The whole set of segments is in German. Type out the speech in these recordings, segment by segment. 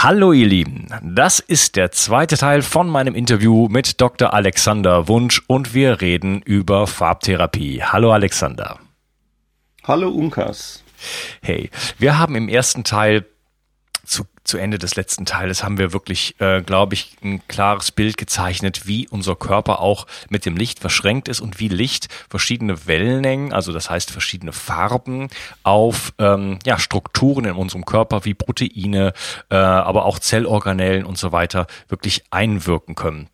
Hallo ihr Lieben, das ist der zweite Teil von meinem Interview mit Dr. Alexander Wunsch und wir reden über Farbtherapie. Hallo Alexander. Hallo Unkas. Hey, wir haben im ersten Teil zu, zu Ende des letzten Teiles haben wir wirklich, äh, glaube ich, ein klares Bild gezeichnet, wie unser Körper auch mit dem Licht verschränkt ist und wie Licht verschiedene Wellenlängen, also das heißt verschiedene Farben auf ähm, ja, Strukturen in unserem Körper wie Proteine, äh, aber auch Zellorganellen und so weiter wirklich einwirken können.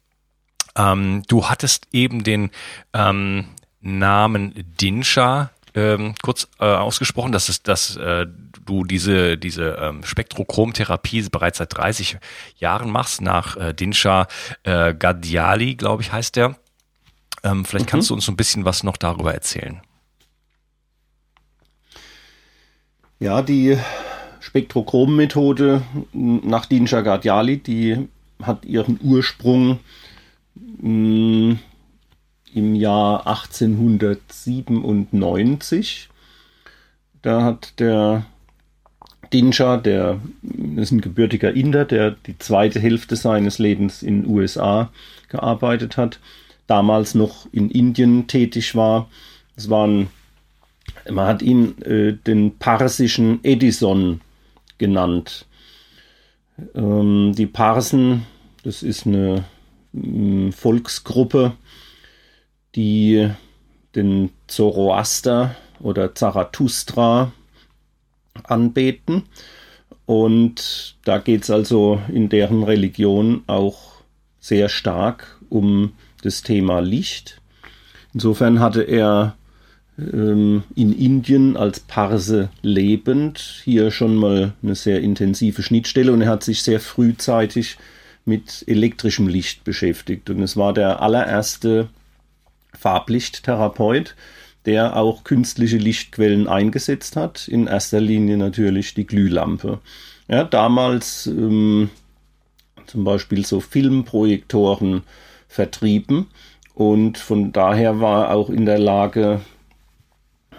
Ähm, du hattest eben den ähm, Namen Dinsha ähm, kurz äh, ausgesprochen, dass es, dass äh, du diese diese ähm, Spektrochromtherapie bereits seit 30 Jahren machst nach äh, Dinsha äh, Gadiali, glaube ich, heißt der. Ähm, vielleicht mhm. kannst du uns so ein bisschen was noch darüber erzählen. Ja, die Spektrochrom-Methode nach Dinsha Gadiali, die hat ihren Ursprung mh, mm, im Jahr 1897. Da hat der Dinsha, der ist ein gebürtiger Inder, der die zweite Hälfte seines Lebens in USA gearbeitet hat, damals noch in Indien tätig war. Es waren, man hat ihn äh, den parsischen Edison genannt. Ähm, die Parsen, das ist eine äh, Volksgruppe, die den Zoroaster oder Zarathustra anbeten. Und da geht es also in deren Religion auch sehr stark um das Thema Licht. Insofern hatte er ähm, in Indien als Parse lebend hier schon mal eine sehr intensive Schnittstelle und er hat sich sehr frühzeitig mit elektrischem Licht beschäftigt. Und es war der allererste Farblichttherapeut, der auch künstliche Lichtquellen eingesetzt hat. In erster Linie natürlich die Glühlampe. Ja, damals ähm, zum Beispiel so Filmprojektoren vertrieben und von daher war er auch in der Lage,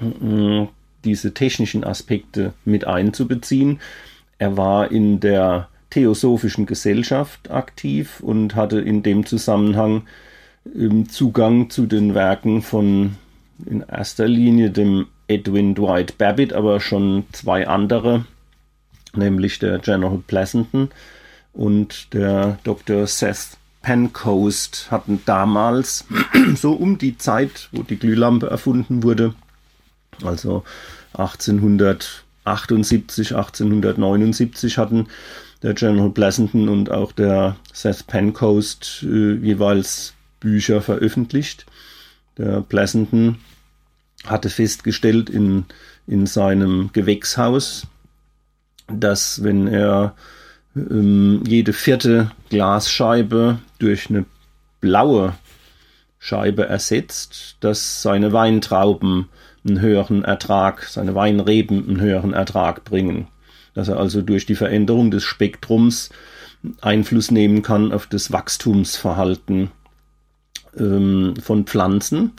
äh, diese technischen Aspekte mit einzubeziehen. Er war in der Theosophischen Gesellschaft aktiv und hatte in dem Zusammenhang Zugang zu den Werken von in erster Linie dem Edwin Dwight Babbitt, aber schon zwei andere, nämlich der General Pleasanton und der Dr. Seth Pencoast hatten damals, so um die Zeit, wo die Glühlampe erfunden wurde, also 1878, 1879 hatten der General Pleasanton und auch der Seth Pencoast äh, jeweils Bücher veröffentlicht. Der Pleasanton hatte festgestellt in, in seinem Gewächshaus, dass wenn er ähm, jede vierte Glasscheibe durch eine blaue Scheibe ersetzt, dass seine Weintrauben einen höheren Ertrag, seine Weinreben einen höheren Ertrag bringen. Dass er also durch die Veränderung des Spektrums Einfluss nehmen kann auf das Wachstumsverhalten ähm, von Pflanzen.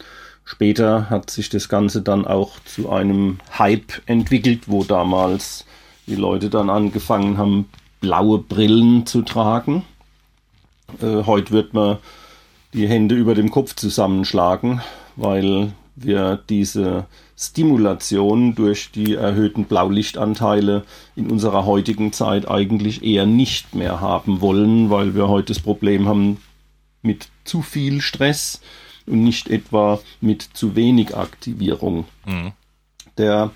Später hat sich das Ganze dann auch zu einem Hype entwickelt, wo damals die Leute dann angefangen haben, blaue Brillen zu tragen. Äh, heute wird man die Hände über dem Kopf zusammenschlagen, weil wir diese Stimulation durch die erhöhten Blaulichtanteile in unserer heutigen Zeit eigentlich eher nicht mehr haben wollen, weil wir heute das Problem haben mit zu viel Stress und nicht etwa mit zu wenig Aktivierung. Mhm. Der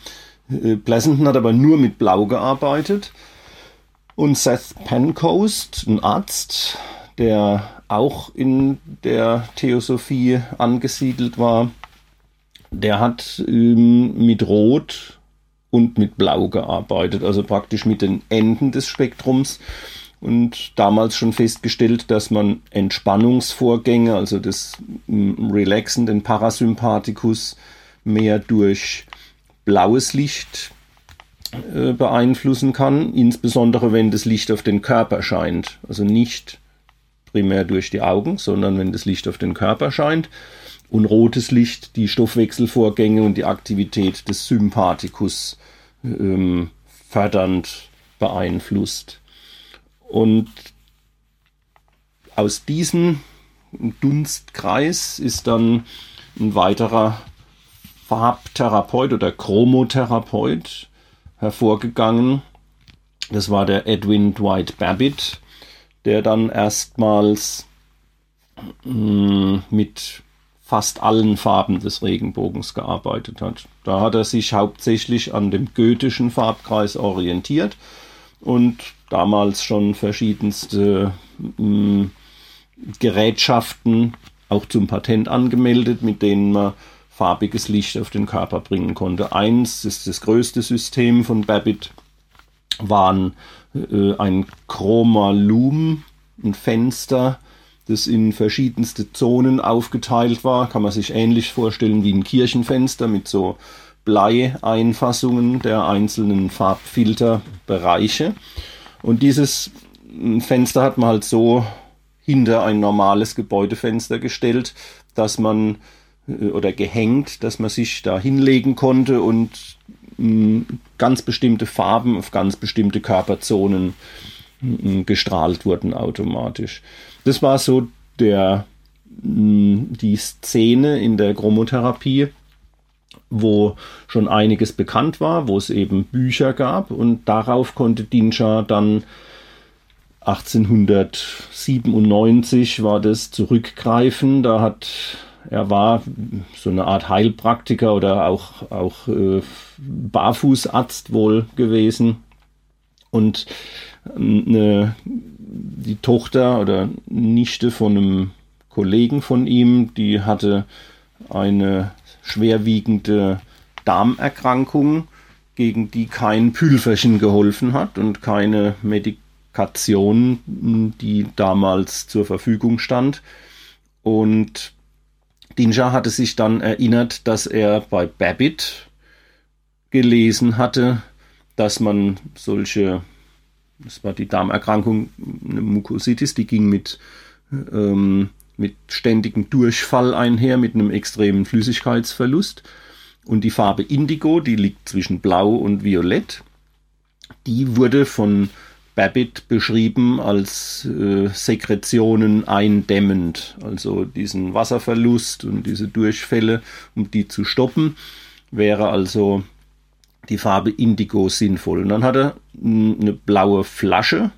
äh, Pleasanton hat aber nur mit Blau gearbeitet und Seth Pencoast, ein Arzt, der auch in der Theosophie angesiedelt war, der hat ähm, mit Rot und mit Blau gearbeitet, also praktisch mit den Enden des Spektrums und damals schon festgestellt, dass man Entspannungsvorgänge, also das Relaxen, den Parasympathikus, mehr durch blaues Licht äh, beeinflussen kann, insbesondere wenn das Licht auf den Körper scheint. Also nicht primär durch die Augen, sondern wenn das Licht auf den Körper scheint und rotes Licht die Stoffwechselvorgänge und die Aktivität des Sympathikus ähm, fördernd beeinflusst. Und aus diesem Dunstkreis ist dann ein weiterer Farbtherapeut oder Chromotherapeut hervorgegangen. Das war der Edwin Dwight Babbitt, der dann erstmals mm, mit fast allen Farben des Regenbogens gearbeitet hat. Da hat er sich hauptsächlich an dem goethischen Farbkreis orientiert und damals schon verschiedenste mh, mm, Gerätschaften auch zum Patent angemeldet, mit denen man farbiges Licht auf den Körper bringen konnte. Eins ist das größte System von Babbitt, waren äh, ein Chromalum, ein Fenster, das in verschiedenste Zonen aufgeteilt war. Kann man sich ähnlich vorstellen wie ein Kirchenfenster mit so Bleieinfassungen der einzelnen Farbfilterbereiche. Und dieses Fenster hat man halt so hinter ein normales Gebäudefenster gestellt, dass man äh, oder gehängt, dass man sich da hinlegen konnte und mh, ganz bestimmte Farben auf ganz bestimmte Körperzonen mh, gestrahlt wurden automatisch. Das war so der, die Szene in der Chromotherapie, wo schon einiges bekannt war, wo es eben Bücher gab und darauf konnte Dinscha dann 1897 war das zurückgreifen. Da hat er war so eine Art Heilpraktiker oder auch, auch äh, Barfußarzt wohl gewesen und eine die Tochter oder Nichte von einem Kollegen von ihm, die hatte eine schwerwiegende Darmerkrankung, gegen die kein Pülverchen geholfen hat und keine Medikation, die damals zur Verfügung stand. Und Dinja hatte sich dann erinnert, dass er bei Babbitt gelesen hatte, dass man solche das war die Darmerkrankung, eine Mukositis, die ging mit, ähm, mit ständigem Durchfall einher, mit einem extremen Flüssigkeitsverlust. Und die Farbe Indigo, die liegt zwischen Blau und Violett, die wurde von Babbitt beschrieben als äh, Sekretionen eindämmend, also diesen Wasserverlust und diese Durchfälle, um die zu stoppen, wäre also die Farbe Indigo sinnvoll. Und dann hat er eine blaue Flasche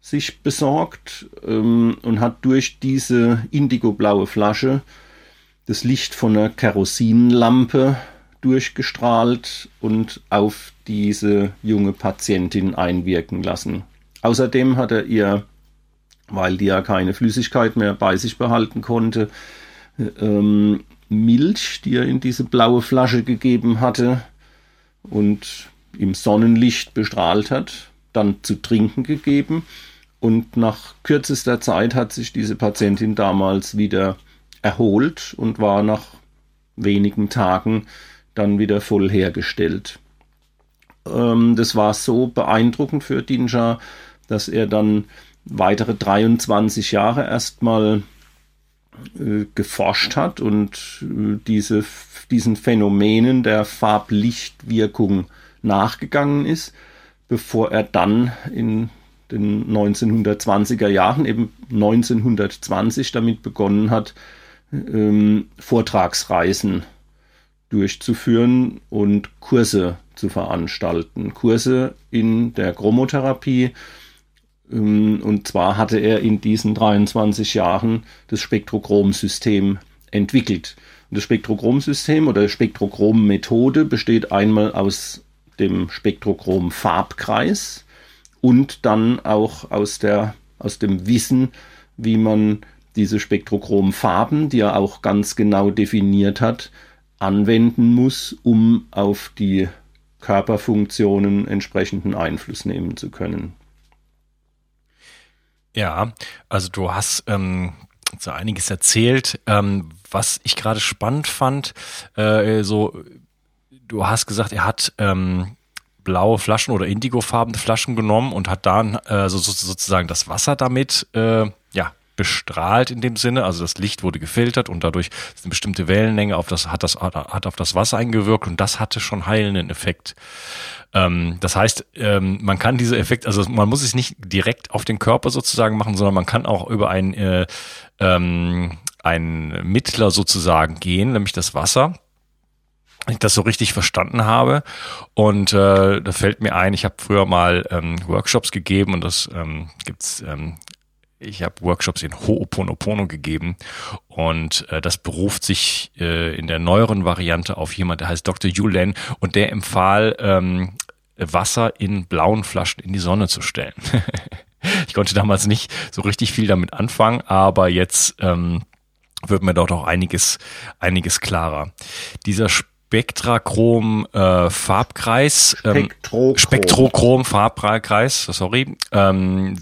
sich besorgt ähm, und hat durch diese indigo-blaue Flasche das Licht von einer Kerosinlampe durchgestrahlt und auf diese junge Patientin einwirken lassen. Außerdem hat er ihr, weil die ja keine Flüssigkeit mehr bei sich behalten konnte, ähm, Milch, die er in diese blaue Flasche gegeben hatte, und im Sonnenlicht bestrahlt hat, dann zu trinken gegeben. Und nach kürzester Zeit hat sich diese Patientin damals wieder erholt und war nach wenigen Tagen dann wieder voll hergestellt. Ähm, das war so beeindruckend für Dinja, dass er dann weitere 23 Jahre erstmal äh, geforscht hat und äh, diese, diesen Phänomenen der Farblichtwirkung nachgegangen ist, bevor er dann in den 1920er Jahren, eben 1920 damit begonnen hat, ähm, Vortragsreisen durchzuführen und Kurse zu veranstalten. Kurse in der Chromotherapie. Ähm, und zwar hatte er in diesen 23 Jahren das Spektrochrom-System entwickelt. Das Spektrochrom-System oder Spektrochrom-Methode besteht einmal aus dem Spektrochrom-Farbkreis und dann auch aus, der, aus dem Wissen, wie man diese Spektrochrom-Farben, die er auch ganz genau definiert hat, anwenden muss, um auf die Körperfunktionen entsprechenden Einfluss nehmen zu können. Ja, also du hast ähm, so einiges erzählt. Ähm, was ich gerade spannend fand, äh, so du hast gesagt, er hat ähm, blaue Flaschen oder indigofarbene Flaschen genommen und hat dann äh, so, so, sozusagen das Wasser damit äh, ja bestrahlt in dem Sinne, also das Licht wurde gefiltert und dadurch ist eine bestimmte Wellenlänge auf das hat das hat auf das Wasser eingewirkt und das hatte schon heilenden Effekt. Ähm, das heißt, ähm, man kann diese Effekt, also man muss es nicht direkt auf den Körper sozusagen machen, sondern man kann auch über ein äh, ähm, ein Mittler sozusagen gehen, nämlich das Wasser ich das so richtig verstanden habe. Und äh, da fällt mir ein, ich habe früher mal ähm, Workshops gegeben und das ähm, gibt's ähm, ich habe Workshops in Ho'oponopono gegeben und äh, das beruft sich äh, in der neueren Variante auf jemand, der heißt Dr. Yulen und der empfahl, ähm, Wasser in blauen Flaschen in die Sonne zu stellen. ich konnte damals nicht so richtig viel damit anfangen, aber jetzt ähm, wird mir dort auch einiges, einiges klarer. Dieser Spektrachrom äh, Farbkreis, ähm, Spektrochrom. Spektrochrom Farbkreis, sorry, ähm,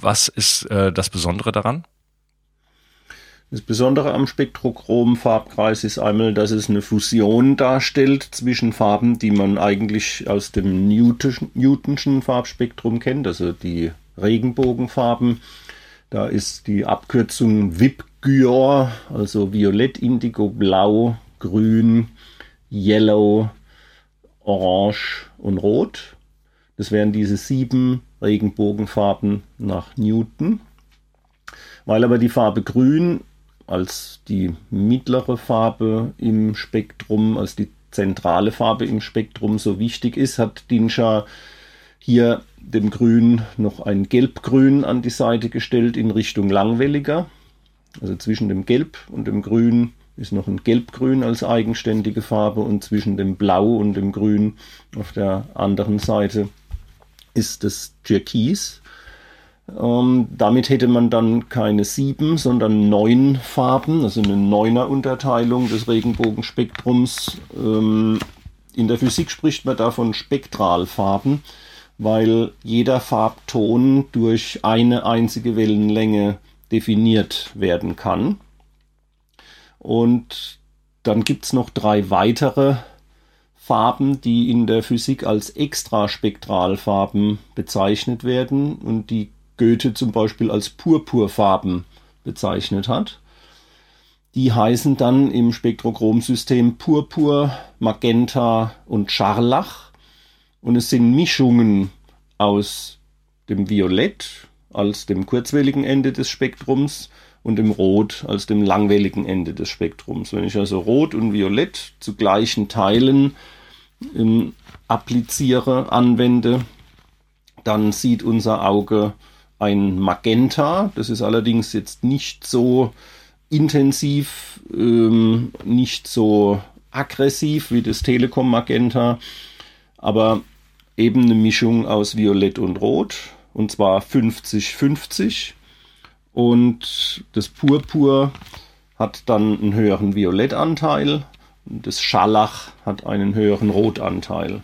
was ist äh, das Besondere daran? Das Besondere am Spektrochrom-Farbkreis ist einmal, dass es eine Fusion darstellt zwischen Farben, die man eigentlich aus dem Newtonschen Farbspektrum kennt, also die Regenbogenfarben. Da ist die Abkürzung VIPGYOR, also Violett, Indigo, Blau, Grün, Yellow, Orange und Rot. Das wären diese sieben Regenbogenfarben nach Newton. Weil aber die Farbe Grün als die mittlere Farbe im Spektrum, als die zentrale Farbe im Spektrum so wichtig ist, hat Dinscha hier dem Grün noch ein Gelbgrün an die Seite gestellt in Richtung langwelliger. Also zwischen dem Gelb und dem Grün ist noch ein Gelbgrün als eigenständige Farbe und zwischen dem Blau und dem Grün auf der anderen Seite ist das Türkis. Ähm, damit hätte man dann keine sieben, sondern neun Farben, also eine neuner Unterteilung des Regenbogenspektrums. Ähm, in der Physik spricht man davon Spektralfarben, weil jeder Farbton durch eine einzige Wellenlänge definiert werden kann. Und dann gibt es noch drei weitere Farben, die in der Physik als Extraspektralfarben bezeichnet werden und die Goethe zum Beispiel als Purpurfarben bezeichnet hat. Die heißen dann im Spektrochromsystem Purpur, Magenta und Scharlach. Und es sind Mischungen aus dem Violett als dem kurzwelligen Ende des Spektrums und dem Rot als dem langwelligen Ende des Spektrums. Wenn ich also Rot und Violett zu gleichen Teilen ähm, appliziere, anwende, dann sieht unser Auge ein Magenta. Das ist allerdings jetzt nicht so intensiv, ähm, nicht so aggressiv wie das Telekom Magenta, aber eben eine Mischung aus Violett und Rot und zwar 50-50 und das Purpur hat dann einen höheren Violettanteil das Scharlach hat einen höheren Rotanteil.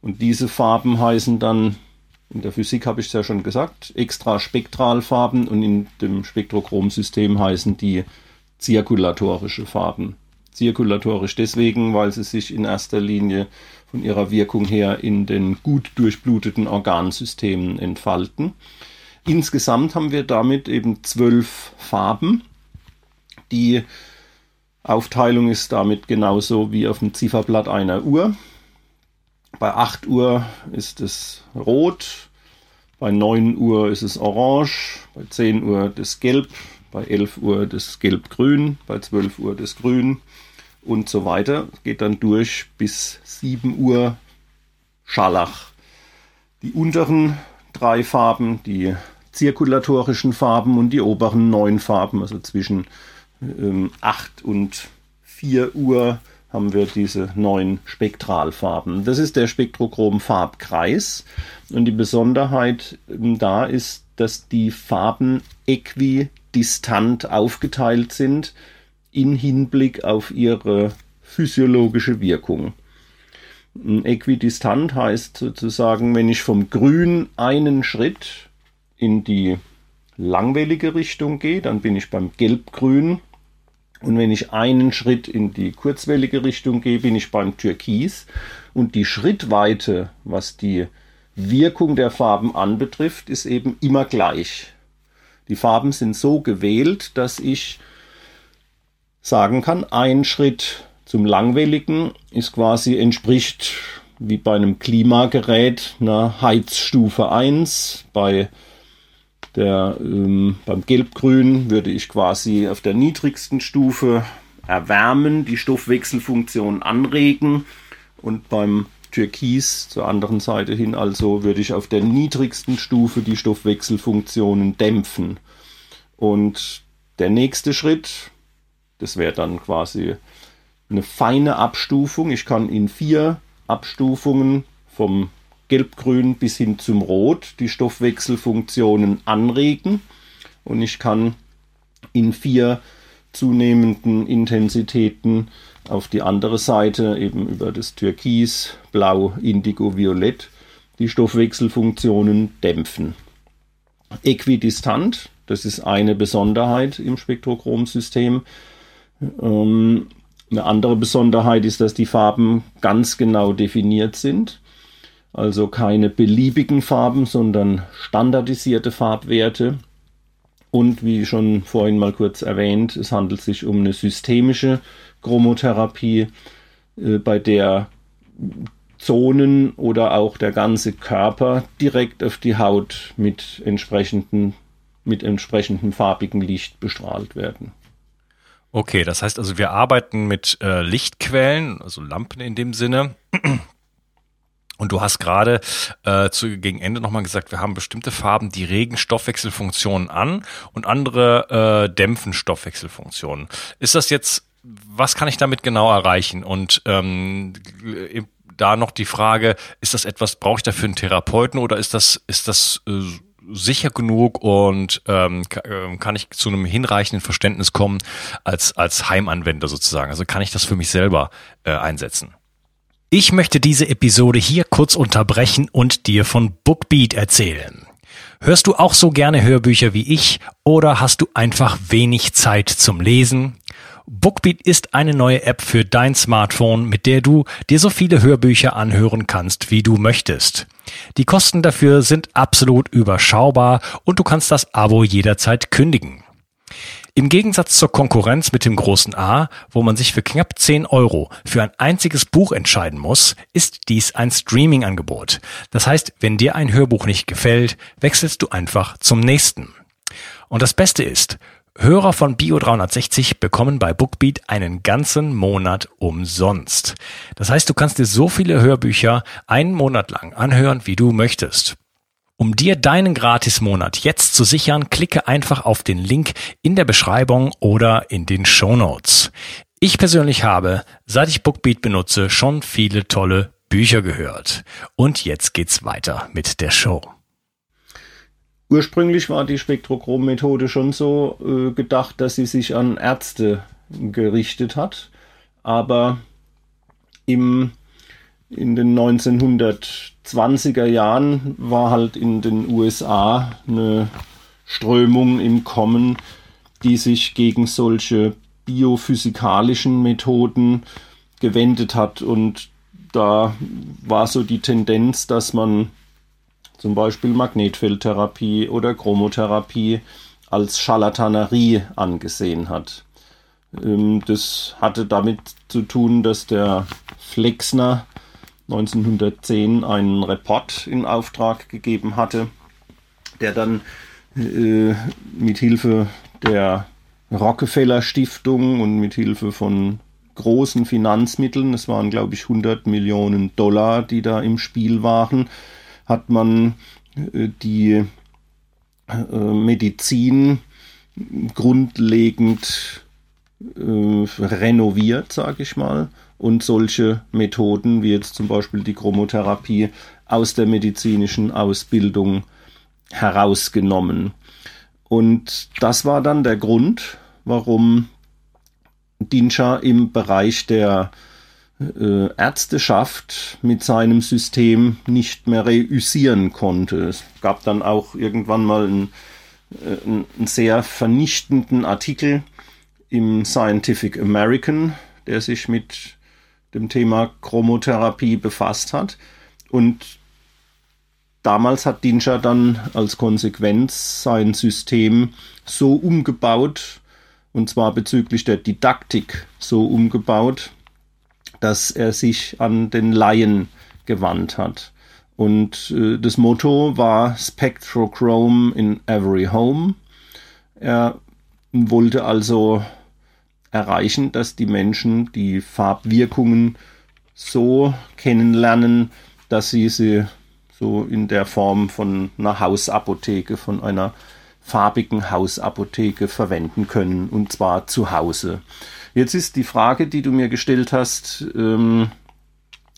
Und diese Farben heißen dann, in der Physik habe ich es ja schon gesagt, Extraspektralfarben und in dem Spektrochromsystem heißen die zirkulatorische Farben. Zirkulatorisch deswegen, weil sie sich in erster Linie von ihrer Wirkung her in den gut durchbluteten Organsystemen entfalten. Insgesamt haben wir damit eben zwölf Farben Die Aufteilung ist damit genauso wie auf dem Zifferblatt einer Uhr. Bei 8 Uhr ist es rot, bei 9 Uhr ist es orange, bei 10 Uhr das Gelb, bei 11 Uhr das Gelb-Grün, bei 12 Uhr das Grün und so weiter. Geht dann durch bis 7 Uhr Scharlach. Die unteren drei Farben, die zirkulatorischen Farben und die oberen neun Farben, also zwischen ähm, 8 und 4 Uhr haben wir diese neun Spektralfarben. Das ist der Spektrochrom-Farbkreis. Und die Besonderheit ähm, da ist, dass die Farben äquidistant aufgeteilt sind in Hinblick auf ihre physiologische Wirkung. Äquidistant heißt sozusagen, wenn ich vom Grün einen Schritt in die langwellige Richtung gehe, dann bin ich beim Gelb-Grün. Und wenn ich einen Schritt in die kurzwellige Richtung gehe, bin ich beim Türkis. Und die Schrittweite, was die Wirkung der Farben anbetrifft, ist eben immer gleich. Die Farben sind so gewählt, dass ich sagen kann, ein Schritt zum Langwelligen ist quasi entspricht wie bei einem Klimagerät einer Heizstufe 1. Bei der, ähm, beim Gelbgrün würde ich quasi auf der niedrigsten Stufe erwärmen, die Stoffwechselfunktion anregen und beim Türkis zur anderen Seite hin also würde ich auf der niedrigsten Stufe die Stoffwechselfunktionen dämpfen. Und der nächste Schritt, das wäre dann quasi eine feine Abstufung. Ich kann in vier Abstufungen vom Gelbgrün bis hin zum Rot die Stoffwechselfunktionen anregen und ich kann in vier zunehmenden Intensitäten auf die andere Seite eben über das Türkis, Blau, Indigo, Violett die Stoffwechselfunktionen dämpfen. Äquidistant, das ist eine Besonderheit im Spektrochromsystem. Ähm, eine andere Besonderheit ist, dass die Farben ganz genau definiert sind. Also keine beliebigen Farben, sondern standardisierte Farbwerte. Und wie schon vorhin mal kurz erwähnt, es handelt sich um eine systemische Chromotherapie, äh, bei der Zonen oder auch der ganze Körper direkt auf die Haut mit entsprechendem, mit entsprechendem farbigen Licht bestrahlt werden. Okay, das heißt also, wir arbeiten mit äh, Lichtquellen, also Lampen in dem Sinne. Und du hast gerade äh, zu, gegen Ende nochmal gesagt, wir haben bestimmte Farben, die regen Stoffwechselfunktionen an und andere äh, dämpfen Stoffwechselfunktionen. Ist das jetzt, was kann ich damit genau erreichen? Und ähm, da noch die Frage, ist das etwas, brauche ich dafür einen Therapeuten oder ist das, ist das äh, sicher genug und ähm, ähm, kann ich zu einem hinreichenden Verständnis kommen als, als Heimanwender sozusagen. Also kann ich das für mich selber äh, einsetzen. Ich möchte diese Episode hier kurz unterbrechen und dir von Bookbeat erzählen. Hörst du auch so gerne Hörbücher wie ich oder hast du einfach wenig Zeit zum Lesen? Bookbeat ist eine neue App für dein Smartphone, mit der du dir so viele Hörbücher anhören kannst, wie du möchtest. Die Kosten dafür sind absolut überschaubar und du kannst das Abo jederzeit kündigen. Im Gegensatz zur Konkurrenz mit dem großen A, wo man sich für knapp 10 Euro für ein einziges Buch entscheiden muss, ist dies ein Streaming-Angebot. Das heißt, wenn dir ein Hörbuch nicht gefällt, wechselst du einfach zum nächsten. Und das Beste ist, Hörer von Bio360 bekommen bei Bookbeat einen ganzen Monat umsonst. Das heißt, du kannst dir so viele Hörbücher einen Monat lang anhören, wie du möchtest. Um dir deinen Gratismonat jetzt zu sichern, klicke einfach auf den Link in der Beschreibung oder in den Show Notes. Ich persönlich habe, seit ich Bookbeat benutze, schon viele tolle Bücher gehört. Und jetzt geht's weiter mit der Show. Ursprünglich war die Spektrochrom-Methode schon so äh, gedacht, dass sie sich an Ärzte gerichtet hat. Aber im, in den 1920er Jahren war halt in den USA eine Strömung im Kommen, die sich gegen solche biophysikalischen Methoden gewendet hat. Und da war so die Tendenz, dass man zum Beispiel Magnetfeldtherapie oder Chromotherapie, als Scharlatanerie angesehen hat. Ähm, das hatte damit zu tun, dass der Flexner 1910 einen Report in Auftrag gegeben hatte, der dann äh, mit Hilfe der Rockefeller Stiftung und mit Hilfe von großen Finanzmitteln, es waren glaube ich 100 Millionen Dollar, die da im Spiel waren, hat man äh, die äh, Medizin grundlegend äh, renoviert, sage ich mal, und solche Methoden wie jetzt zum Beispiel die Chromotherapie aus der medizinischen Ausbildung herausgenommen. Und das war dann der Grund, warum Dinscha im Bereich der äh, Ärzteschaft mit seinem System nicht mehr reüssieren konnte. Es gab dann auch irgendwann mal einen, äh, einen sehr vernichtenden Artikel im Scientific American, der sich mit dem Thema Chromotherapie befasst hat. Und damals hat Dinscher dann als Konsequenz sein System so umgebaut, und zwar bezüglich der Didaktik so umgebaut, dass er sich an den Laien gewandt hat. Und äh, das Motto war Spectrochrome in every home. Er wollte also erreichen, dass die Menschen die Farbwirkungen so kennenlernen, dass sie sie so in der Form von einer Hausapotheke, von einer farbigen Hausapotheke verwenden können und zwar zu Hause. Jetzt ist die Frage, die du mir gestellt hast, ähm,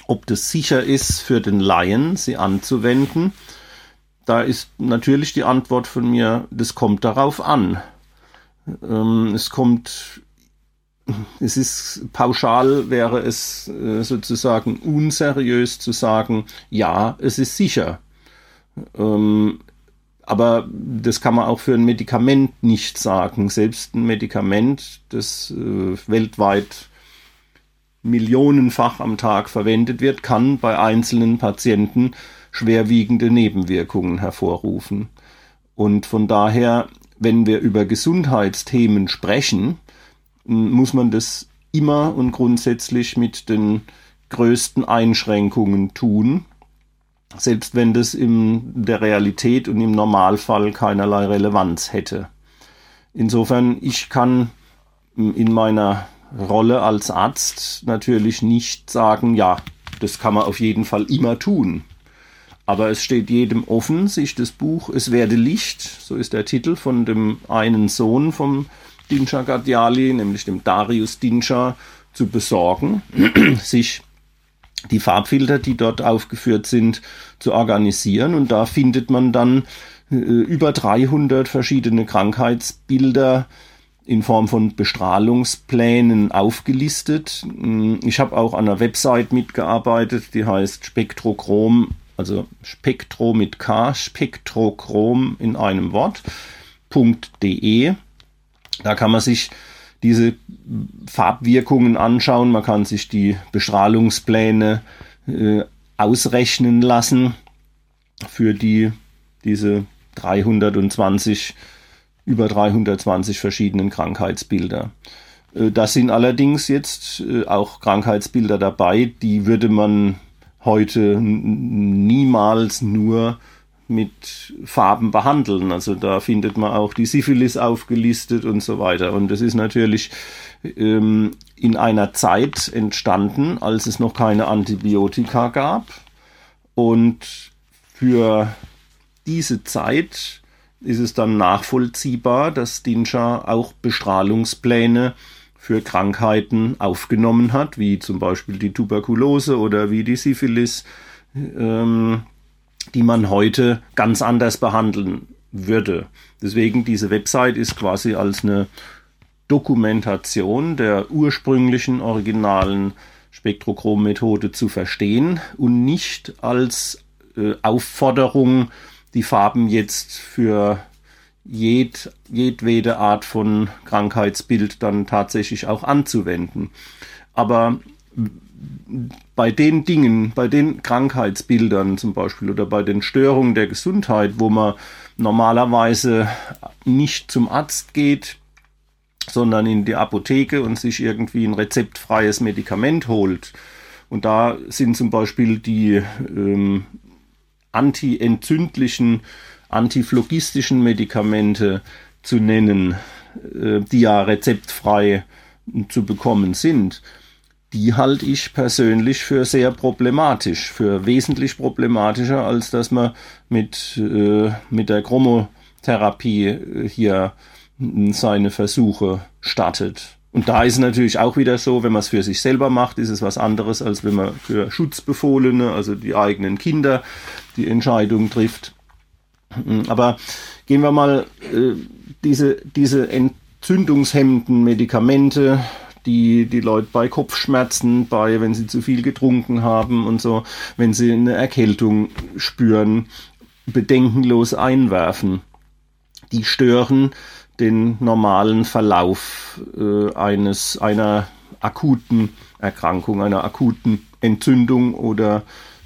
ob das sicher ist für den Laien, sie anzuwenden. Da ist natürlich die Antwort von mir, das kommt darauf an. Ähm, es kommt es ist pauschal wäre es äh, sozusagen unseriös zu sagen, ja, es ist sicher. Ähm, aber das kann man auch für ein Medikament nicht sagen. Selbst ein Medikament, das äh, weltweit millionenfach am Tag verwendet wird, kann bei einzelnen Patienten schwerwiegende Nebenwirkungen hervorrufen. Und von daher, wenn wir über Gesundheitsthemen sprechen, muss man das immer und grundsätzlich mit den größten Einschränkungen tun, selbst wenn das in der Realität und im Normalfall keinerlei Relevanz hätte. Insofern, ich kann in meiner Rolle als Arzt natürlich nicht sagen, ja, das kann man auf jeden Fall immer tun. Aber es steht jedem offen, sich das Buch Es werde Licht, so ist der Titel von dem einen Sohn vom Dinscha Gadiali, nämlich dem Darius Dinscha, zu besorgen, sich die Farbfilter, die dort aufgeführt sind, zu organisieren. Und da findet man dann äh, über 300 verschiedene Krankheitsbilder in Form von Bestrahlungsplänen aufgelistet. Mm, ich habe auch an einer Website mitgearbeitet, die heißt Spektrochrom, also Spektro mit K, Spektrochrom in einem Wort.de. Da kann man sich diese Farbwirkungen anschauen, man kann sich die Bestrahlungspläne äh, ausrechnen lassen für die, diese 320, über 320 verschiedenen Krankheitsbilder. Äh, da sind allerdings jetzt äh, auch Krankheitsbilder dabei, die würde man heute niemals nur mit Farben behandeln. Also da findet man auch die Syphilis aufgelistet und so weiter. Und das ist natürlich ähm, in einer Zeit entstanden, als es noch keine Antibiotika gab. Und für diese Zeit ist es dann nachvollziehbar, dass Dinscha auch Bestrahlungspläne für Krankheiten aufgenommen hat, wie zum Beispiel die Tuberkulose oder wie die Syphilis. Ähm, die man heute ganz anders behandeln würde. Deswegen diese Website ist quasi als eine Dokumentation der ursprünglichen originalen Spektrochrom-Methode zu verstehen und nicht als äh, Aufforderung, die Farben jetzt für jed, jedwede Art von Krankheitsbild dann tatsächlich auch anzuwenden. Aber bei den Dingen, bei den Krankheitsbildern zum Beispiel oder bei den Störungen der Gesundheit, wo man normalerweise nicht zum Arzt geht, sondern in die Apotheke und sich irgendwie ein rezeptfreies Medikament holt. Und da sind zum Beispiel die ähm, antientzündlichen, antiphloggistischen Medikamente zu nennen, äh, die ja rezeptfrei zu bekommen sind. Die halte ich persönlich für sehr problematisch, für wesentlich problematischer, als dass man mit, äh, mit der Chromotherapie äh, hier seine Versuche startet. Und da ist natürlich auch wieder so, wenn man es für sich selber macht, ist es was anderes, als wenn man für Schutzbefohlene, also die eigenen Kinder, die Entscheidung trifft. Aber gehen wir mal äh, diese, diese entzündungshemmenden Medikamente, die die Leute bei Kopfschmerzen, bei, wenn sie zu viel getrunken haben und so, wenn sie eine Erkältung spüren, bedenkenlos einwerfen. Die stören den normalen Verlauf äh, eines einer akuten Erkrankung, einer akuten Entzündung oder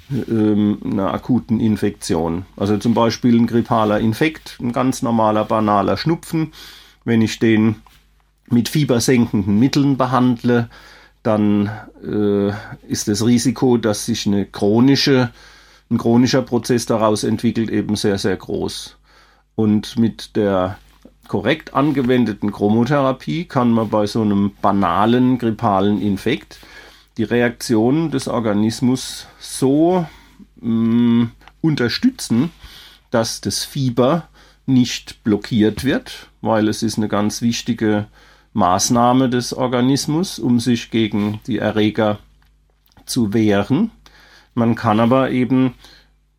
ähm, einer akuten Infektion. Also zum Beispiel ein grippaler Infekt, ein ganz normaler, banaler Schnupfen. Wenn ich den mit fiebersenkenden Mitteln behandle, dann äh, ist das Risiko, dass sich eine chronische, ein chronischer Prozess daraus entwickelt, eben sehr, sehr groß. Und mit der korrekt angewendeten Chromotherapie kann man bei so einem banalen grippalen Infekt die Reaktion des Organismus so mh, mm, unterstützen, dass das Fieber nicht blockiert wird, weil es ist eine ganz wichtige Maßnahme des Organismus, um sich gegen die Erreger zu wehren. Man kann aber eben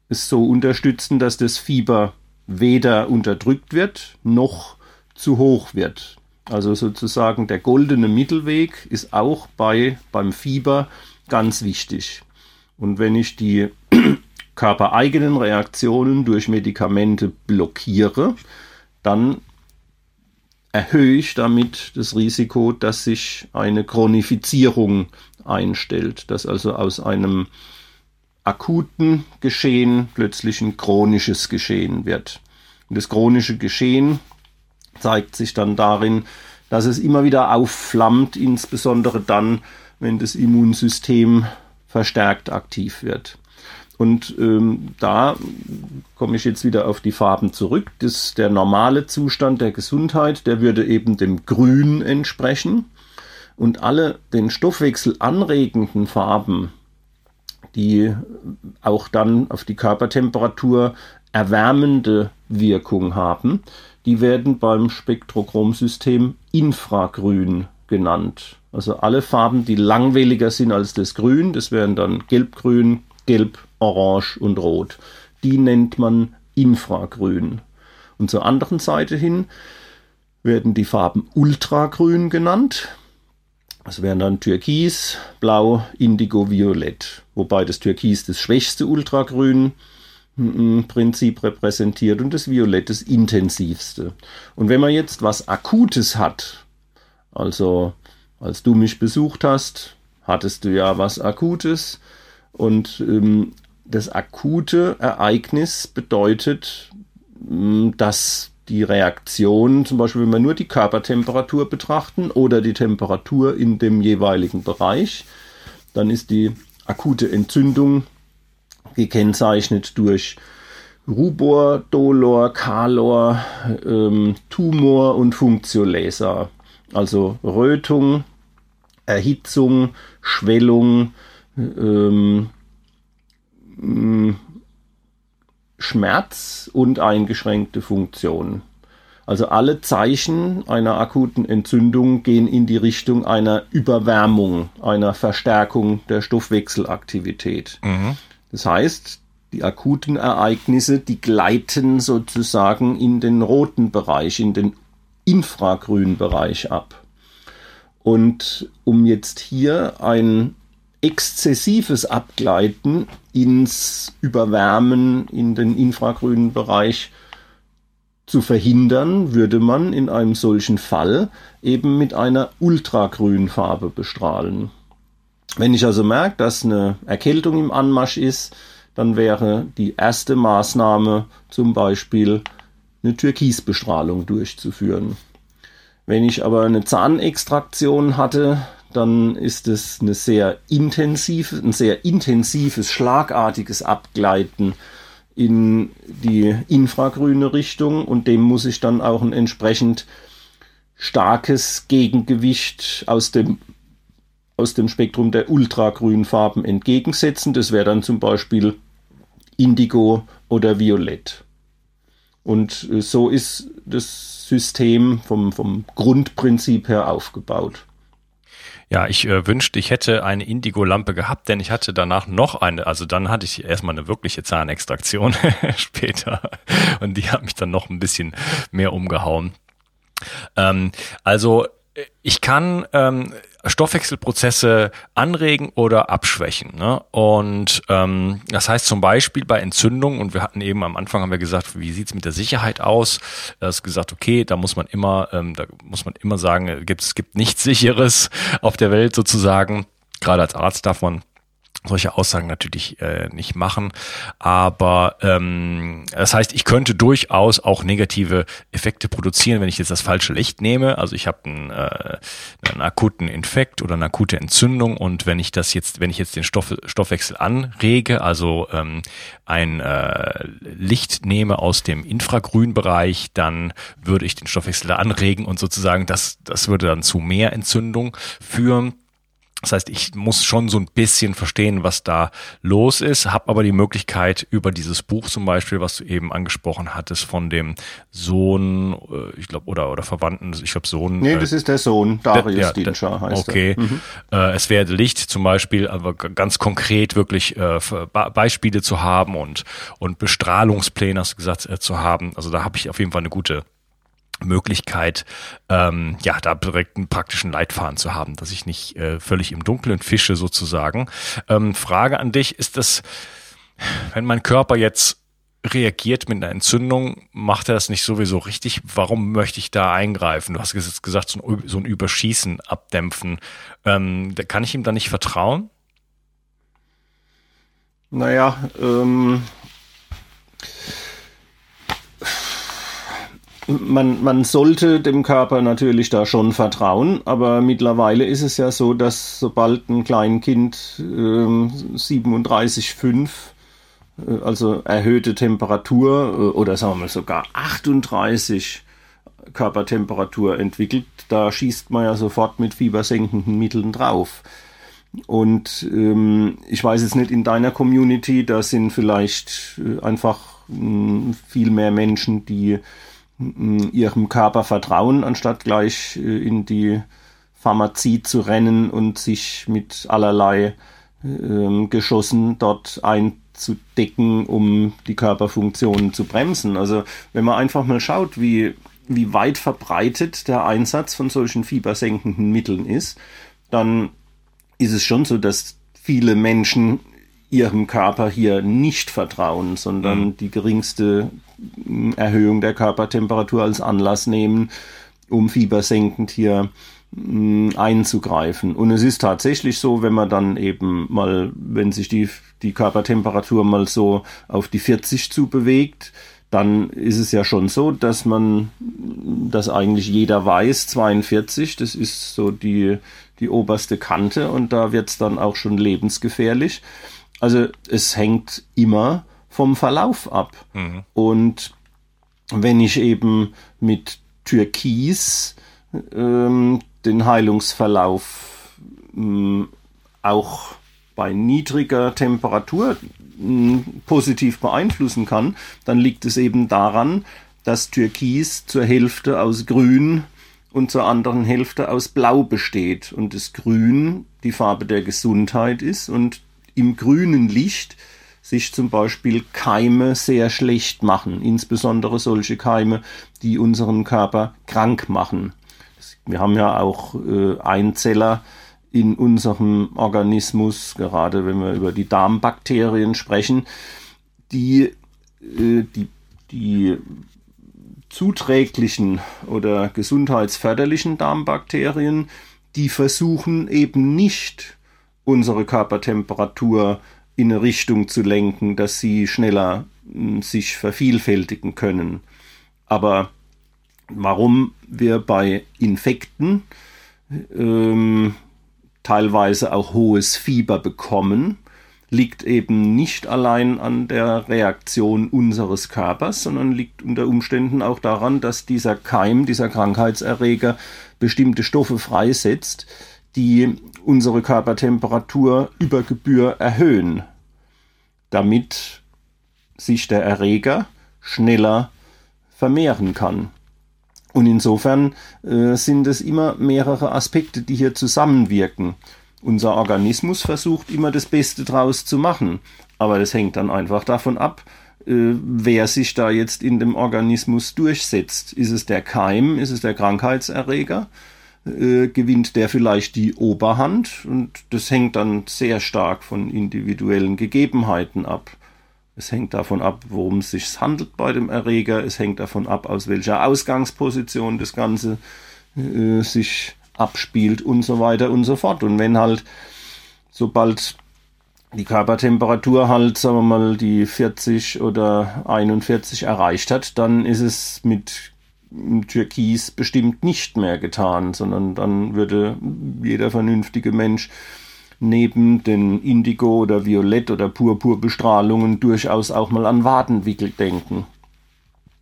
es so unterstützen, dass das Fieber weder unterdrückt wird noch zu hoch wird. Also sozusagen der goldene Mittelweg ist auch bei, beim Fieber ganz wichtig. Und wenn ich die körpereigenen Reaktionen durch Medikamente blockiere, dann erhöhe ich damit das Risiko, dass sich eine Chronifizierung einstellt, dass also aus einem akuten Geschehen plötzlich ein chronisches Geschehen wird. Und das chronische Geschehen zeigt sich dann darin, dass es immer wieder aufflammt, insbesondere dann, wenn das Immunsystem verstärkt aktiv wird. Und ähm, da komme ich jetzt wieder auf die Farben zurück. Das, der normale Zustand der Gesundheit, der würde eben dem Grün entsprechen. Und alle den Stoffwechsel anregenden Farben, die auch dann auf die Körpertemperatur erwärmende Wirkung haben, die werden beim Spektrochromsystem infragrün genannt. Also alle Farben, die langwelliger sind als das Grün, das wären dann gelbgrün, gelb, orange und rot. Die nennt man infragrün. Und zur anderen Seite hin werden die Farben ultragrün genannt. Das wären dann Türkis, Blau, Indigo, Violett. Wobei das Türkis das schwächste Ultragrün Prinzip repräsentiert und das Violett das intensivste. Und wenn man jetzt was Akutes hat, also als du mich besucht hast, hattest du ja was Akutes und ähm, das akute Ereignis bedeutet, ähm, dass die Reaktion, zum Beispiel wenn wir nur die Körpertemperatur betrachten oder die Temperatur in dem jeweiligen Bereich, dann ist die akute Entzündung gekennzeichnet durch Rubor, Dolor, Kalor, ähm, Tumor und Funktiolaser. Also Rötung, Erhitzung, Schwellung, ähm, mm, Schmerz und eingeschränkte Funktion. Also alle Zeichen einer akuten Entzündung gehen in die Richtung einer Überwärmung, einer Verstärkung der Stoffwechselaktivität. Mhm. Das heißt, die akuten Ereignisse, die gleiten sozusagen in den roten Bereich, in den infragrünen Bereich ab. Und um jetzt hier ein exzessives Abgleiten ins Überwärmen in den infragrünen Bereich zu verhindern, würde man in einem solchen Fall eben mit einer ultragrünfarbe bestrahlen. Wenn ich also merke, dass eine Erkältung im Anmarsch ist, dann wäre die erste Maßnahme zum Beispiel eine Türkisbestrahlung durchzuführen. Wenn ich aber eine Zahnextraktion hatte, dann ist es eine sehr intensive, ein sehr intensives, schlagartiges Abgleiten in die infragrüne Richtung und dem muss ich dann auch ein entsprechend starkes Gegengewicht aus dem aus dem Spektrum der ultragrünen Farben entgegensetzen. Das wäre dann zum Beispiel Indigo oder Violett. Und äh, so ist das System vom, vom Grundprinzip her aufgebaut. Ja, ich äh, wünschte, ich hätte eine Indigo-Lampe gehabt, denn ich hatte danach noch eine, also dann hatte ich erstmal eine wirkliche Zahnextraktion später und die hat mich dann noch ein bisschen mehr umgehauen. Ähm, also ich kann ähm, Stoffwechselprozesse anregen oder abschwächen. Ne? Und ähm, das heißt zum Beispiel bei Entzündungen, und wir hatten eben am Anfang haben wir gesagt, wie sieht's mit der Sicherheit aus? Da hast gesagt, okay, da muss man immer, ähm, da muss man immer sagen, es es gibt nichts sicheres auf der Welt sozusagen. Gerade als Arzt darf man solche Aussagen natürlich äh, nicht machen. Aber ähm, das heißt, ich könnte durchaus auch negative Effekte produzieren, wenn ich jetzt das falsche Licht nehme. Also ich habe einen, äh, einen akuten Infekt oder eine akute Entzündung und wenn ich das jetzt, wenn ich jetzt den Stoff, Stoffwechsel anrege, also ähm, ein äh, Licht nehme aus dem Infragrünbereich, dann würde ich den Stoffwechsel anregen und sozusagen das, das würde dann zu mehr Entzündung führen. Das heißt, ich muss schon so ein bisschen verstehen, was da los ist, habe aber die Möglichkeit über dieses Buch zum Beispiel, was du eben angesprochen hattest, von dem Sohn, äh, ich glaube, oder oder Verwandten, ich glaube Sohn. Nee, das ist der Sohn, Darius ja, Dinscher heißt okay. er. Okay, mhm. äh, es werde Licht zum Beispiel, aber ganz konkret wirklich äh, Beispiele zu haben und und Bestrahlungspläne, hast du gesagt, äh, zu haben. Also da habe ich auf jeden Fall eine gute Möglichkeit, ähm, ja, da direkt einen praktischen Leitfaden zu haben, dass ich nicht äh, völlig im Dunkeln fische sozusagen. Ähm, Frage an dich, ist das, wenn mein Körper jetzt reagiert mit einer Entzündung, macht er das nicht sowieso richtig? Warum möchte ich da eingreifen? Du hast jetzt gesagt, so ein, so ein Überschießen abdämpfen. Ähm, da kann ich ihm da nicht vertrauen? Naja, ähm, man, man sollte dem Körper natürlich da schon vertrauen, aber mittlerweile ist es ja so, dass sobald ein Kleinkind äh, 37,5 äh, also erhöhte Temperatur äh, oder sagen wir mal sogar 38 Körpertemperatur entwickelt, da schießt man ja sofort mit fiebersenkenden Mitteln drauf. Und ähm, ich weiß jetzt nicht, in deiner Community, da sind vielleicht äh, einfach mh, viel mehr Menschen, die ihrem Körper vertrauen, anstatt gleich äh, in die Pharmazie zu rennen und sich mit allerlei ähm, Geschossen dort einzudecken, um die Körperfunktionen zu bremsen. Also wenn man einfach mal schaut, wie, wie weit verbreitet der Einsatz von solchen fiebersenkenden Mitteln ist, dann ist es schon so, dass viele Menschen ihrem Körper hier nicht vertrauen, sondern mhm. die geringste Erhöhung der Körpertemperatur als Anlass nehmen, um fiebersenkend hier mm, einzugreifen. Und es ist tatsächlich so, wenn man dann eben mal, wenn sich die, die Körpertemperatur mal so auf die 40 zu bewegt, dann ist es ja schon so, dass man, dass eigentlich jeder weiß, 42, das ist so die, die oberste Kante und da wird es dann auch schon lebensgefährlich. Also es hängt immer vom Verlauf ab. Mhm. Und wenn ich eben mit Türkis ähm, den Heilungsverlauf ähm, auch bei niedriger Temperatur ähm, positiv beeinflussen kann, dann liegt es eben daran, dass Türkis zur Hälfte aus Grün und zur anderen Hälfte aus Blau besteht und das Grün die Farbe der Gesundheit ist und im grünen Licht sich zum Beispiel Keime sehr schlecht machen, insbesondere solche Keime, die unseren Körper krank machen. Wir haben ja auch äh, Einzeller in unserem Organismus, gerade wenn wir über die Darmbakterien sprechen, die, äh, die, die zuträglichen oder gesundheitsförderlichen Darmbakterien, die versuchen eben nicht unsere Körpertemperatur in eine Richtung zu lenken, dass sie schneller hm, sich vervielfältigen können. Aber warum wir bei Infekten ähm, teilweise auch hohes Fieber bekommen, liegt eben nicht allein an der Reaktion unseres Körpers, sondern liegt unter Umständen auch daran, dass dieser Keim, dieser Krankheitserreger bestimmte Stoffe freisetzt, die unsere Körpertemperatur über Gebühr erhöhen, damit sich der Erreger schneller vermehren kann. Und insofern äh, sind es immer mehrere Aspekte, die hier zusammenwirken. Unser Organismus versucht immer das Beste draus zu machen, aber das hängt dann einfach davon ab, äh, wer sich da jetzt in dem Organismus durchsetzt. Ist es der Keim, ist es der Krankheitserreger? Äh, gewinnt der vielleicht die Oberhand und das hängt dann sehr stark von individuellen Gegebenheiten ab. Es hängt davon ab, worum es sich handelt bei dem Erreger. Es hängt davon ab, aus welcher Ausgangsposition das Ganze äh, sich abspielt und so weiter und so fort. Und wenn halt, sobald die Körpertemperatur halt, sagen wir mal, die 40 oder 41 erreicht hat, dann ist es mit Türkis bestimmt nicht mehr getan, sondern dann würde jeder vernünftige Mensch neben den Indigo- oder Violett- oder Purpurbestrahlungen durchaus auch mal an Wadenwickel denken.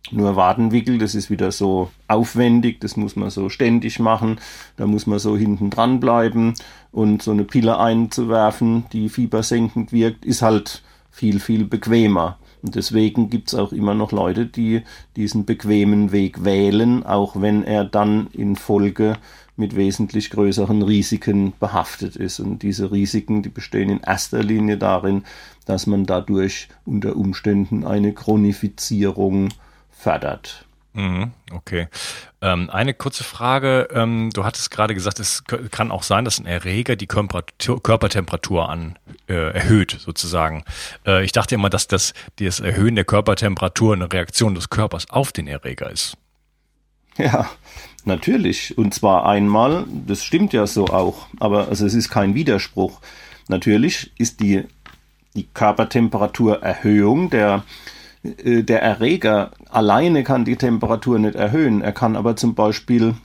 Nur Wadenwickel, das ist wieder so aufwendig, das muss man so ständig machen, da muss man so hinten dran bleiben und so eine Pille einzuwerfen, die fiebersenkend wirkt, ist halt viel, viel bequemer. Und deswegen gibt's auch immer noch Leute, die diesen bequemen Weg wählen, auch wenn er dann in Folge mit wesentlich größeren Risiken behaftet ist. Und diese Risiken, die bestehen in erster Linie darin, dass man dadurch unter Umständen eine Chronifizierung fördert. Mhm, okay. Ähm, eine kurze Frage. Ähm, du hattest gerade gesagt, es kann auch sein, dass ein Erreger die Körpertemperatur an, äh, erhöht, sozusagen. Äh, ich dachte immer, dass das, das Erhöhen der Körpertemperatur eine Reaktion des Körpers auf den Erreger ist. Ja, Natürlich. Und zwar einmal, das stimmt ja so auch, aber also es ist kein Widerspruch. Natürlich ist die, die Körpertemperaturerhöhung der, äh, der Erreger alleine kann die Temperatur nicht erhöhen. Er kann aber zum Beispiel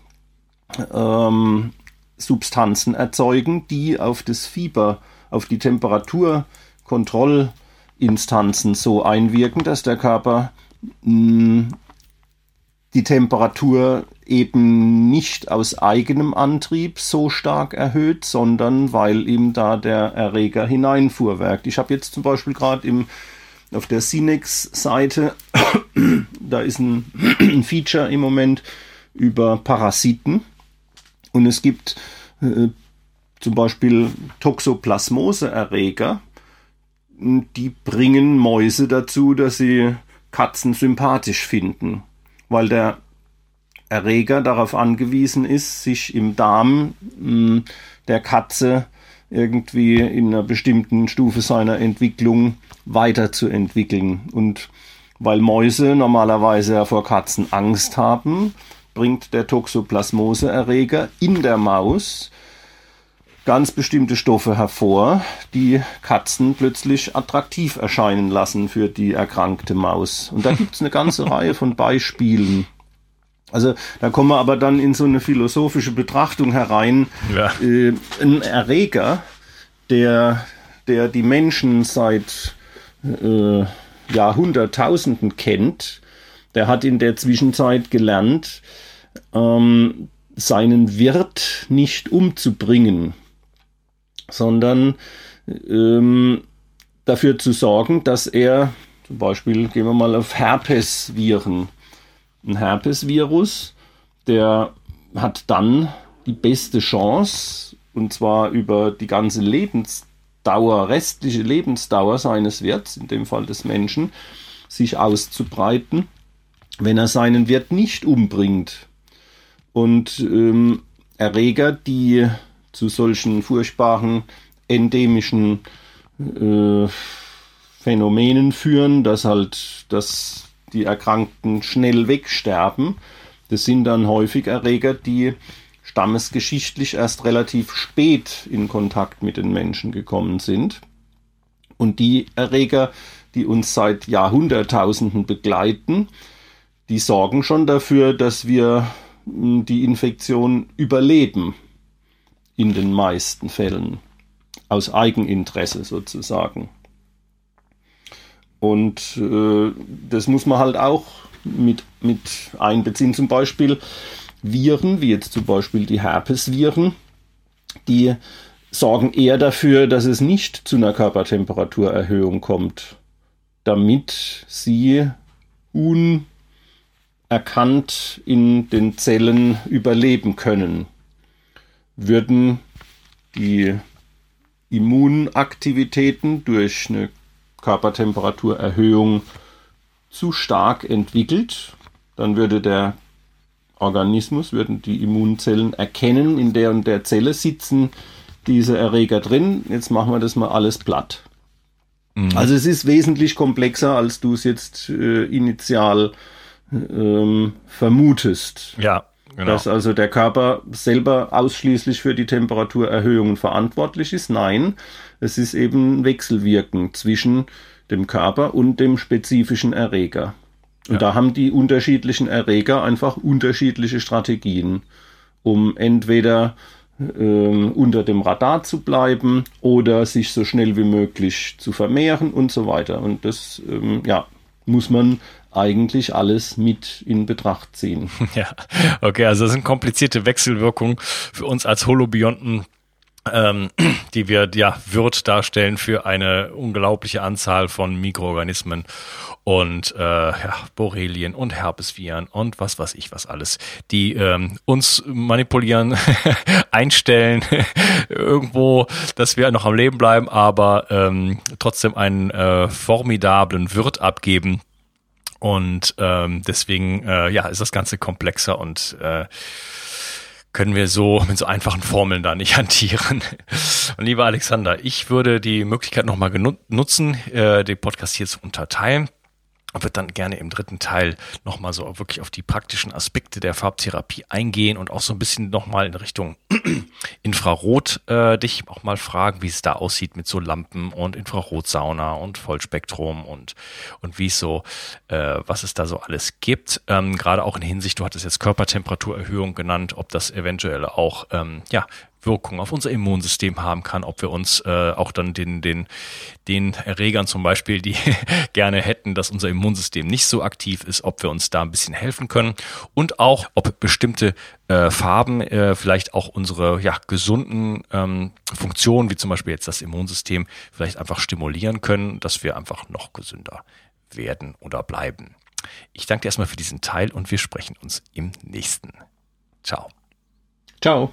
ähm, Substanzen erzeugen, die auf das Fieber, auf die Temperaturkontrollinstanzen so einwirken, dass der Körper mh, die Temperatur eben nicht aus eigenem Antrieb so stark erhöht, sondern weil ihm da der Erreger hineinfuhrwerkt. Ich habe jetzt zum Beispiel gerade im auf der Cinex-Seite, da ist ein, Feature im Moment über Parasiten. Und es gibt äh, zum Beispiel Toxoplasmose-Erreger, die bringen Mäuse dazu, dass sie Katzen sympathisch finden. Weil der Erreger darauf angewiesen ist, sich im Darm hm, der Katze irgendwie in einer bestimmten Stufe seiner Entwicklung weiterzuentwickeln. Und weil Mäuse normalerweise vor Katzen Angst haben, bringt der Toxoplasmose-Erreger in der Maus ganz bestimmte Stoffe hervor, die Katzen plötzlich attraktiv erscheinen lassen für die erkrankte Maus. Und da gibt es eine ganze Reihe von Beispielen. Also da kommen wir aber dann in so eine philosophische Betrachtung herein. Ja. Äh, ein Erreger, der, der die Menschen seit äh, Jahrhunderttausenden kennt, der hat in der Zwischenzeit gelernt, ähm, seinen Wirt nicht umzubringen sondern ähm, dafür zu sorgen, dass er, zum Beispiel gehen wir mal auf Herpesviren, ein Herpesvirus, der hat dann die beste Chance, und zwar über die ganze Lebensdauer, restliche Lebensdauer seines Wirts, in dem Fall des Menschen, sich auszubreiten, wenn er seinen Wirt nicht umbringt. Und ähm, Erreger, die zu solchen furchtbaren endemischen äh, Phänomenen führen, dass halt, dass die Erkrankten schnell wegsterben. Das sind dann häufig Erreger, die stammesgeschichtlich erst relativ spät in Kontakt mit den Menschen gekommen sind. Und die Erreger, die uns seit Jahrhunderttausenden begleiten, die sorgen schon dafür, dass wir hm, die Infektion überleben. In den meisten Fällen. Aus Eigeninteresse sozusagen. Und äh, das muss man halt auch mit, mit einbeziehen. Zum Beispiel Viren, wie jetzt zum Beispiel die Herpesviren, die sorgen eher dafür, dass es nicht zu einer Körpertemperaturerhöhung kommt, damit sie unerkannt in den Zellen überleben können. Würden die Immunaktivitäten durch eine Körpertemperaturerhöhung zu stark entwickelt, dann würde der Organismus, würden die Immunzellen erkennen, in der und der Zelle sitzen diese Erreger drin, jetzt machen wir das mal alles platt. Mhm. Also es ist wesentlich komplexer, als du es jetzt äh, initial ähm, vermutest. Ja, genau. Dass also der Körper selber ausschließlich für die Temperaturerhöhungen verantwortlich ist. Nein, es ist eben Wechselwirken zwischen dem Körper und dem spezifischen Erreger. Und ja. da haben die unterschiedlichen Erreger einfach unterschiedliche Strategien, um entweder ähm, unter dem Radar zu bleiben oder sich so schnell wie möglich zu vermehren und so weiter. Und das ähm, ja, muss man eigentlich alles mit in Betracht ziehen. Ja, okay, also das sind komplizierte Wechselwirkungen für uns als Holobionten ähm, die wir ja Wirt darstellen für eine unglaubliche Anzahl von Mikroorganismen und äh, ja, Borrelien und Herpesviren und was weiß ich was alles, die ähm, uns manipulieren, einstellen, irgendwo, dass wir noch am Leben bleiben, aber ähm, trotzdem einen äh, formidablen Wirt abgeben. Und ähm, deswegen äh, ja, ist das Ganze komplexer und äh, können wir so mit so einfachen Formeln da nicht hantieren. Und lieber Alexander, ich würde die Möglichkeit nochmal nutzen, äh, den Podcast hier zu unterteilen wird dann gerne im dritten Teil nochmal so wirklich auf die praktischen Aspekte der Farbtherapie eingehen und auch so ein bisschen nochmal in Richtung Infrarot äh, dich auch mal fragen, wie es da aussieht mit so Lampen und Infrarotsauna und Vollspektrum und, und wie es so, äh, was es da so alles gibt. Ähm, Gerade auch in Hinsicht, du hattest jetzt Körpertemperaturerhöhung genannt, ob das eventuell auch ähm, ja, Wirkung auf unser Immunsystem haben kann, ob wir uns äh, auch dann den, den, den Erregern zum Beispiel, die gerne hätten, dass unser Immunsystem nicht so aktiv ist, ob wir uns da ein bisschen helfen können und auch, ob bestimmte äh, Farben äh, vielleicht auch unsere ja, gesunden ähm, Funktionen, wie zum Beispiel jetzt das Immunsystem, vielleicht einfach stimulieren können, dass wir einfach noch gesünder werden oder bleiben. Ich danke dir erstmal für diesen Teil und wir sprechen uns im nächsten. Ciao. Ciao.